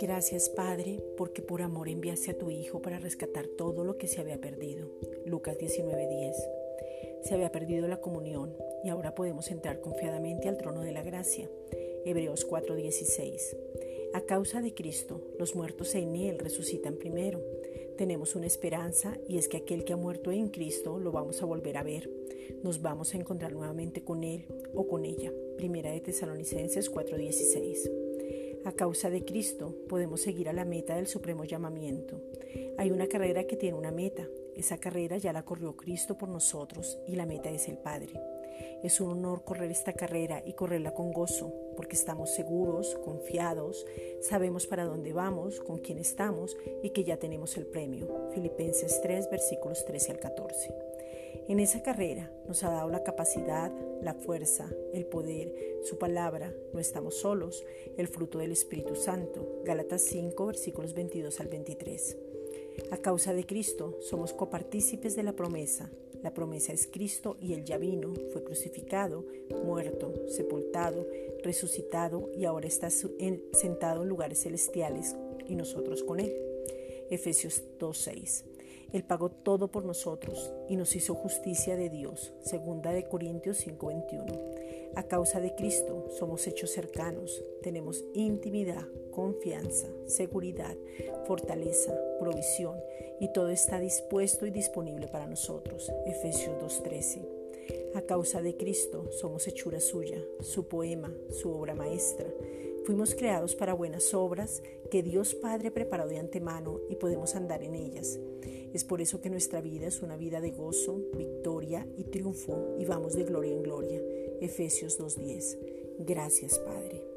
Gracias Padre, porque por amor enviaste a tu Hijo para rescatar todo lo que se había perdido. Lucas 19:10. Se había perdido la comunión y ahora podemos entrar confiadamente al trono de la gracia. Hebreos 4:16. A causa de Cristo, los muertos en Él resucitan primero. Tenemos una esperanza y es que aquel que ha muerto en Cristo lo vamos a volver a ver. Nos vamos a encontrar nuevamente con Él o con ella. Primera de Tesalonicenses 4:16. A causa de Cristo podemos seguir a la meta del supremo llamamiento. Hay una carrera que tiene una meta. Esa carrera ya la corrió Cristo por nosotros y la meta es el Padre. Es un honor correr esta carrera y correrla con gozo, porque estamos seguros, confiados, sabemos para dónde vamos, con quién estamos y que ya tenemos el premio. Filipenses 3, versículos 13 al 14. En esa carrera nos ha dado la capacidad, la fuerza, el poder, su palabra, no estamos solos, el fruto del Espíritu Santo. Gálatas 5, versículos 22 al 23. A causa de Cristo somos copartícipes de la promesa. La promesa es Cristo y Él ya vino, fue crucificado, muerto, sepultado, resucitado y ahora está sentado en lugares celestiales y nosotros con Él. Efesios 2.6. Él pagó todo por nosotros y nos hizo justicia de Dios. Segunda de Corintios 5:21. A causa de Cristo somos hechos cercanos, tenemos intimidad, confianza, seguridad, fortaleza, provisión y todo está dispuesto y disponible para nosotros. Efesios 2:13. A causa de Cristo somos hechura suya, su poema, su obra maestra. Fuimos creados para buenas obras que Dios Padre preparó de antemano y podemos andar en ellas. Es por eso que nuestra vida es una vida de gozo, victoria y triunfo y vamos de gloria en gloria. Efesios 2.10. Gracias Padre.